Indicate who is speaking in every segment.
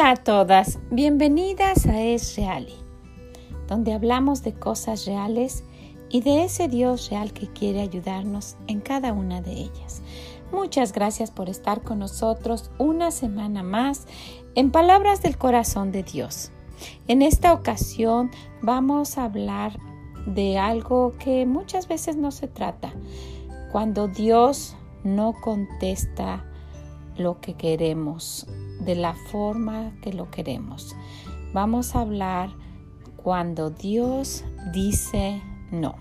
Speaker 1: Hola a todas, bienvenidas a Es Reali, donde hablamos de cosas reales y de ese Dios real que quiere ayudarnos en cada una de ellas. Muchas gracias por estar con nosotros una semana más en Palabras del Corazón de Dios. En esta ocasión vamos a hablar de algo que muchas veces no se trata, cuando Dios no contesta lo que queremos de la forma que lo queremos. Vamos a hablar cuando Dios dice no.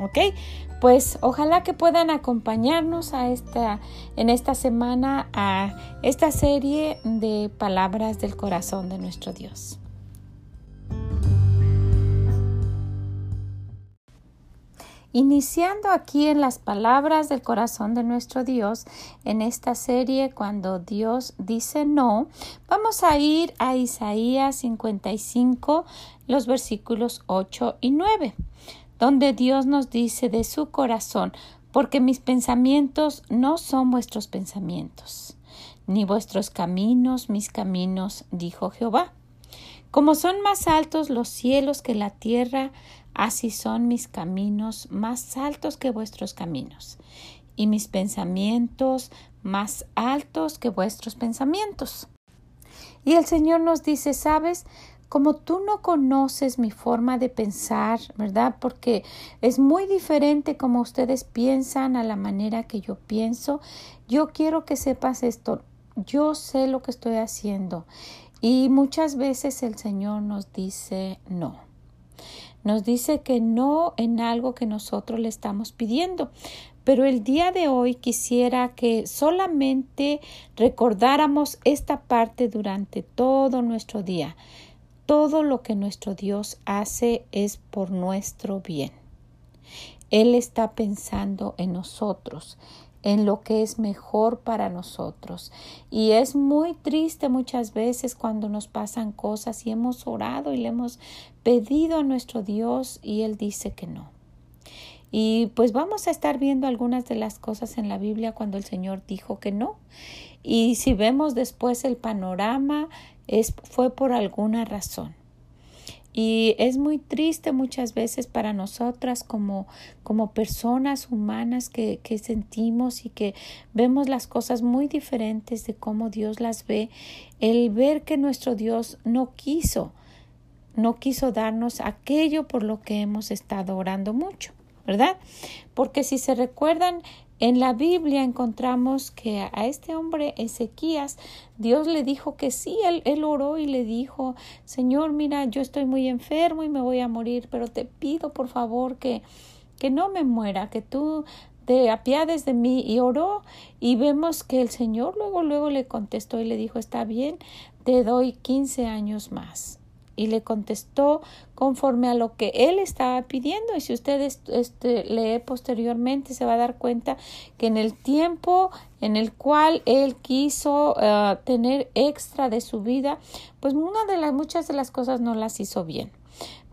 Speaker 1: ¿Ok? Pues ojalá que puedan acompañarnos a esta, en esta semana a esta serie de palabras del corazón de nuestro Dios. Iniciando aquí en las palabras del corazón de nuestro Dios, en esta serie cuando Dios dice no, vamos a ir a Isaías 55, los versículos 8 y 9, donde Dios nos dice de su corazón, porque mis pensamientos no son vuestros pensamientos, ni vuestros caminos mis caminos, dijo Jehová. Como son más altos los cielos que la tierra, Así son mis caminos más altos que vuestros caminos, y mis pensamientos más altos que vuestros pensamientos. Y el Señor nos dice, sabes, como tú no conoces mi forma de pensar, ¿verdad? Porque es muy diferente como ustedes piensan a la manera que yo pienso. Yo quiero que sepas esto. Yo sé lo que estoy haciendo. Y muchas veces el Señor nos dice no. Nos dice que no en algo que nosotros le estamos pidiendo. Pero el día de hoy quisiera que solamente recordáramos esta parte durante todo nuestro día. Todo lo que nuestro Dios hace es por nuestro bien. Él está pensando en nosotros en lo que es mejor para nosotros. Y es muy triste muchas veces cuando nos pasan cosas y hemos orado y le hemos pedido a nuestro Dios y Él dice que no. Y pues vamos a estar viendo algunas de las cosas en la Biblia cuando el Señor dijo que no. Y si vemos después el panorama, es, fue por alguna razón. Y es muy triste muchas veces para nosotras como, como personas humanas que, que sentimos y que vemos las cosas muy diferentes de cómo Dios las ve, el ver que nuestro Dios no quiso, no quiso darnos aquello por lo que hemos estado orando mucho, ¿verdad? Porque si se recuerdan, en la Biblia encontramos que a este hombre Ezequías Dios le dijo que sí, él, oró y le dijo, Señor, mira, yo estoy muy enfermo y me voy a morir, pero te pido por favor que, que no me muera, que tú te apiades de mí. Y oró y vemos que el Señor luego, luego le contestó y le dijo, está bien, te doy quince años más y le contestó conforme a lo que él estaba pidiendo. Y si usted este, lee posteriormente se va a dar cuenta que en el tiempo en el cual él quiso eh, tener extra de su vida pues una de las muchas de las cosas no las hizo bien.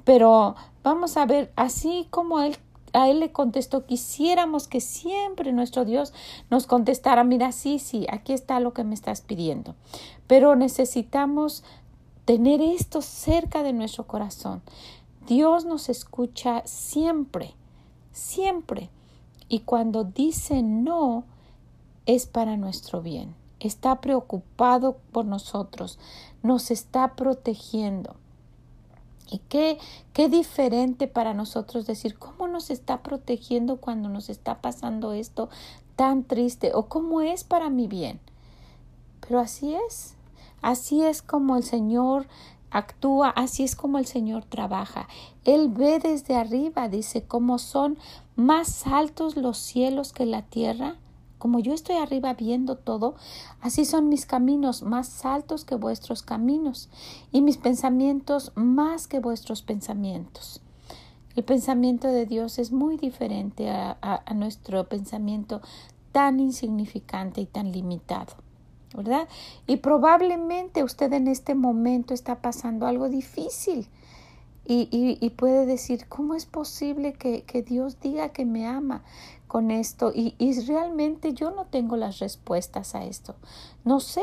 Speaker 1: Pero vamos a ver así como él a él le contestó, quisiéramos que siempre nuestro Dios nos contestara, mira, sí, sí, aquí está lo que me estás pidiendo, pero necesitamos tener esto cerca de nuestro corazón. Dios nos escucha siempre, siempre. Y cuando dice no, es para nuestro bien. Está preocupado por nosotros, nos está protegiendo. Y qué, qué diferente para nosotros decir cómo nos está protegiendo cuando nos está pasando esto tan triste o cómo es para mi bien. Pero así es, Así es como el Señor actúa, así es como el Señor trabaja. Él ve desde arriba, dice, cómo son más altos los cielos que la tierra. Como yo estoy arriba viendo todo, así son mis caminos más altos que vuestros caminos y mis pensamientos más que vuestros pensamientos. El pensamiento de Dios es muy diferente a, a nuestro pensamiento tan insignificante y tan limitado. ¿Verdad? Y probablemente usted en este momento está pasando algo difícil y, y, puede decir, ¿cómo es posible que, que, Dios diga que me ama con esto? Y, y realmente yo no tengo las respuestas a esto. No sé,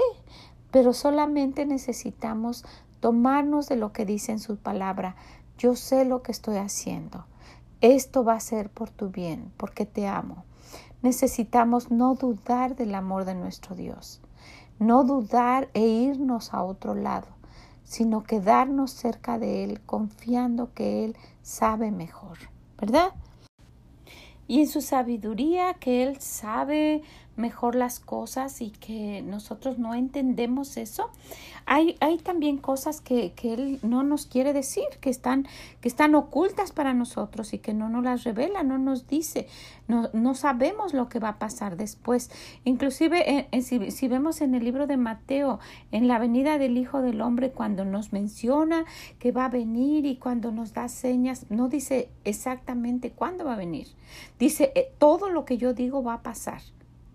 Speaker 1: pero solamente necesitamos tomarnos de lo que dice en su palabra. Yo sé lo que estoy haciendo. Esto va a ser por tu bien, porque te amo. Necesitamos no dudar del amor de nuestro Dios, no dudar e irnos a otro lado, sino quedarnos cerca de Él, confiando que Él sabe mejor, ¿verdad? Y en su sabiduría, que Él sabe mejor las cosas y que nosotros no entendemos eso. Hay, hay también cosas que, que, Él no nos quiere decir, que están, que están ocultas para nosotros y que no nos las revela, no nos dice. No, no sabemos lo que va a pasar después. Inclusive si, si vemos en el libro de Mateo, en la venida del Hijo del Hombre, cuando nos menciona que va a venir y cuando nos da señas, no dice exactamente cuándo va a venir. Dice, eh, todo lo que yo digo va a pasar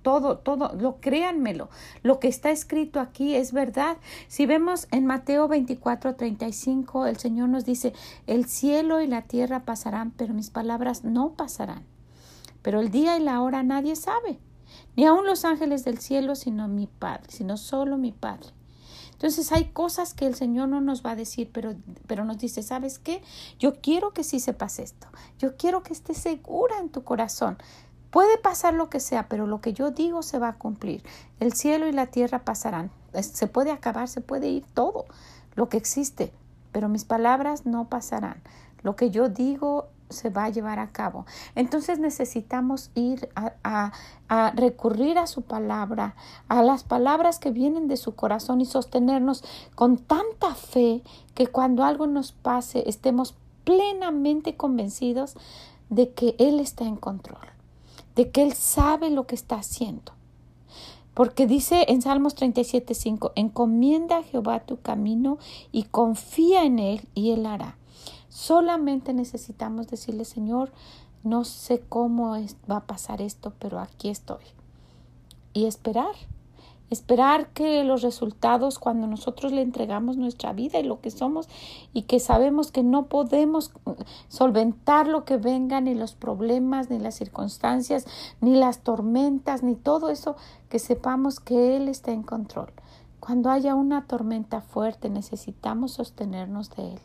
Speaker 1: todo, todo, lo créanmelo, lo que está escrito aquí es verdad. Si vemos en Mateo 24, 35, el Señor nos dice, el cielo y la tierra pasarán, pero mis palabras no pasarán. Pero el día y la hora nadie sabe, ni aun los ángeles del cielo, sino mi Padre, sino solo mi Padre. Entonces hay cosas que el Señor no nos va a decir, pero, pero nos dice, ¿sabes qué? Yo quiero que sí sepas esto. Yo quiero que estés segura en tu corazón. Puede pasar lo que sea, pero lo que yo digo se va a cumplir. El cielo y la tierra pasarán. Se puede acabar, se puede ir todo lo que existe, pero mis palabras no pasarán. Lo que yo digo se va a llevar a cabo. Entonces necesitamos ir a, recurrir a su palabra, a las palabras que vienen de su corazón y sostenernos con tanta fe que cuando algo nos pase estemos plenamente convencidos de que Él está en control de que Él sabe lo que está haciendo. Porque dice en Salmos 37.5, encomienda a Jehová tu camino y confía en Él y Él hará. Solamente necesitamos decirle, Señor, no sé cómo va a pasar esto, pero aquí estoy. Y esperar esperar que los resultados cuando nosotros le entregamos nuestra vida y lo que somos y que sabemos que no podemos solventar lo que venga ni los problemas ni las circunstancias ni las tormentas ni todo eso que sepamos que él está en control. Cuando haya una tormenta fuerte necesitamos sostenernos de él.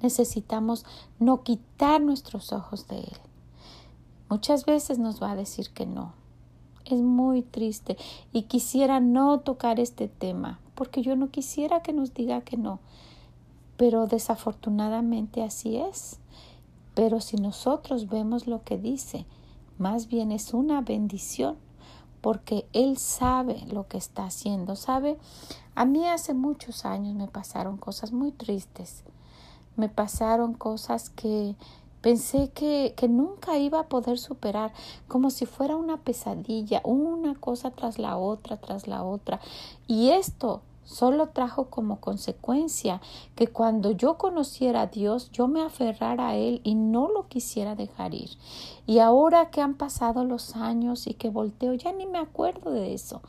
Speaker 1: Necesitamos no quitar nuestros ojos de él. Muchas veces nos va a decir que no, es muy triste y quisiera no tocar este tema porque yo no quisiera que nos diga que no. Pero desafortunadamente así es. Pero si nosotros vemos lo que dice, más bien es una bendición porque Él sabe lo que está haciendo. ¿Sabe? A mí hace muchos años me pasaron cosas muy tristes. Me pasaron cosas que Pensé que, que, nunca iba a poder superar, como si fuera una pesadilla, una cosa tras la otra, tras la otra. Y esto solo trajo como consecuencia que cuando yo conociera a Dios, yo me aferrara a Él y no lo quisiera dejar ir. Y ahora que han pasado los años y que volteo, ya ni me acuerdo de eso.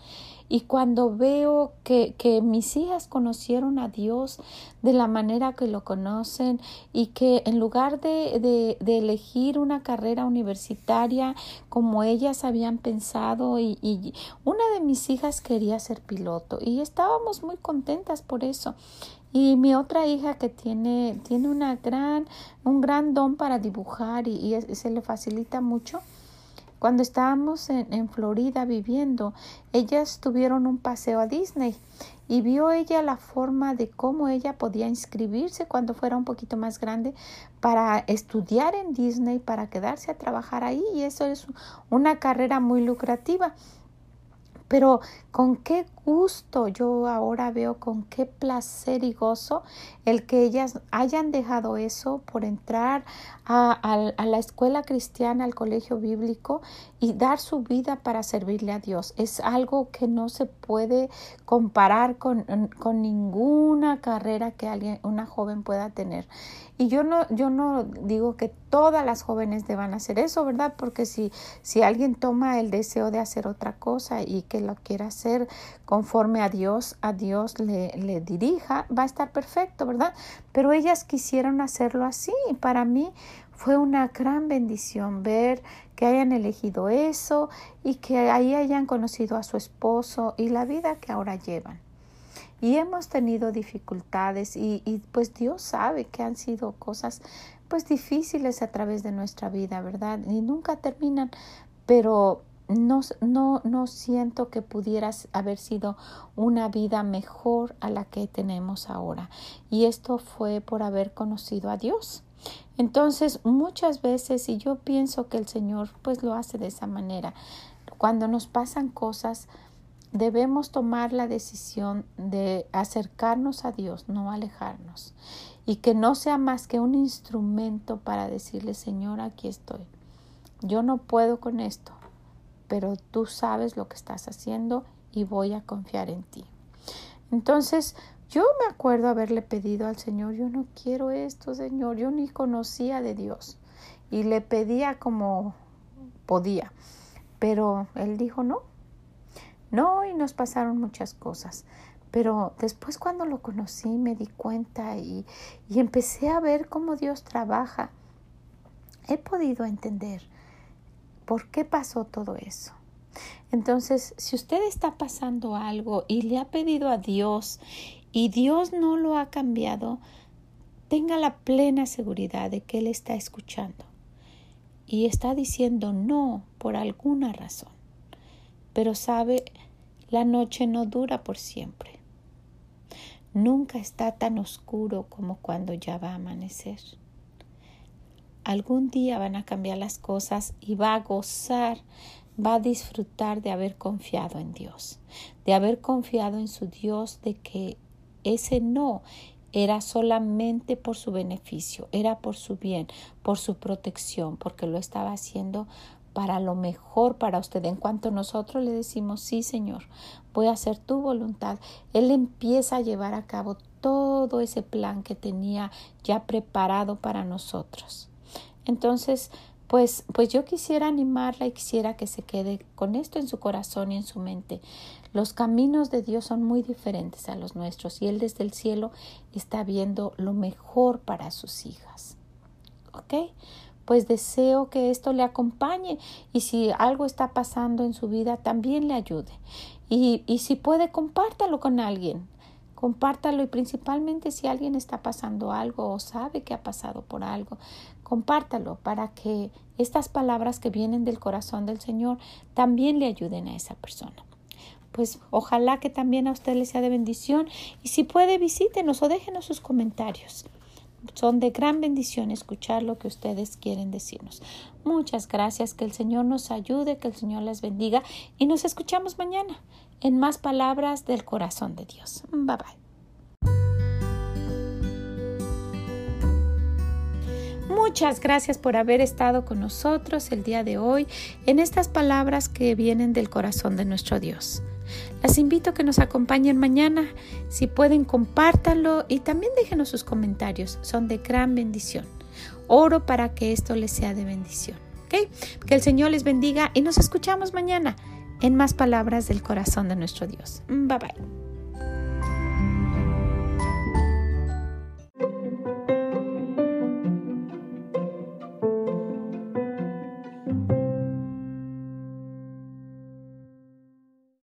Speaker 1: Y cuando veo que, que, mis hijas conocieron a Dios de la manera que lo conocen y que en lugar de, de, elegir una carrera universitaria como ellas habían pensado y, y, una de mis hijas quería ser piloto y estábamos muy contentas por eso. Y mi otra hija que tiene, tiene una gran, un gran don para dibujar y se le facilita mucho cuando estábamos en, Florida viviendo, ellas tuvieron un paseo a Disney y vio ella la forma de cómo ella podía inscribirse cuando fuera un poquito más grande para estudiar en Disney, para quedarse a trabajar ahí y eso es una carrera muy lucrativa. Pero con qué gusto yo ahora veo, con qué placer y gozo el que ellas hayan dejado eso por entrar a, la escuela cristiana, al colegio bíblico y dar su vida para servirle a Dios. Es algo que no se puede comparar con, con ninguna carrera que alguien, una joven pueda tener. Y yo no, yo no digo que todas las jóvenes deban hacer eso, ¿verdad? Porque si, si alguien toma el deseo de hacer otra cosa y que lo quiera hacer conforme a Dios, a Dios le, dirija, va a estar perfecto, ¿verdad? Pero ellas quisieron hacerlo así y para mí fue una gran bendición ver que hayan elegido eso y que ahí hayan conocido a su esposo y la vida que ahora llevan. Y hemos tenido dificultades y, y pues Dios sabe que han sido cosas pues difíciles a través de nuestra vida, ¿verdad? Y nunca terminan, pero no, no, no siento que pudieras haber sido una vida mejor a la que tenemos ahora. Y esto fue por haber conocido a Dios. Entonces, muchas veces, y yo pienso que el Señor pues lo hace de esa manera, cuando nos pasan cosas, debemos tomar la decisión de acercarnos a Dios, no alejarnos, y que no sea más que un instrumento para decirle, Señor, aquí estoy. Yo no puedo con esto, pero tú sabes lo que estás haciendo y voy a confiar en ti. Entonces, yo me acuerdo haberle pedido al Señor, yo no quiero esto, Señor, yo ni conocía de Dios y le pedía como podía, pero Él dijo no, no y nos pasaron muchas cosas. Pero después cuando lo conocí me di cuenta y, y empecé a ver cómo Dios trabaja. He podido entender por qué pasó todo eso. Entonces, si usted está pasando algo y le ha pedido a Dios y Dios no lo ha cambiado, tenga la plena seguridad de que Él está escuchando y está diciendo no por alguna razón. Pero sabe, la noche no dura por siempre. Nunca está tan oscuro como cuando ya va a amanecer. Algún día van a cambiar las cosas y va a gozar va a disfrutar de haber confiado en Dios, de haber confiado en su Dios, de que ese no era solamente por su beneficio, era por su bien, por su protección, porque lo estaba haciendo para lo mejor para usted. En cuanto nosotros le decimos, sí, Señor, voy a hacer tu voluntad, Él empieza a llevar a cabo todo ese plan que tenía ya preparado para nosotros. Entonces, pues, pues yo quisiera animarla y quisiera que se quede con esto en su corazón y en su mente. Los caminos de Dios son muy diferentes a los nuestros y Él desde el cielo está viendo lo mejor para sus hijas. ¿Ok? Pues deseo que esto le acompañe y si algo está pasando en su vida, también le ayude. Y, y si puede, compártalo con alguien compártalo y principalmente si alguien está pasando algo o sabe que ha pasado por algo, compártalo para que estas palabras que vienen del corazón del Señor también le ayuden a esa persona. Pues ojalá que también a usted le sea de bendición y si puede visítenos o déjenos sus comentarios. Son de gran bendición escuchar lo que ustedes quieren decirnos. Muchas gracias, que el Señor nos ayude, que el Señor les bendiga y nos escuchamos mañana en más palabras del corazón de Dios. Bye bye. Muchas gracias por haber estado con nosotros el día de hoy en estas palabras que vienen del corazón de nuestro Dios. Las invito a que nos acompañen mañana. Si pueden, compártanlo y también déjenos sus comentarios. Son de gran bendición. Oro para que esto les sea de bendición. Que el Señor les bendiga y nos escuchamos mañana en más palabras del corazón de nuestro Dios. Bye bye.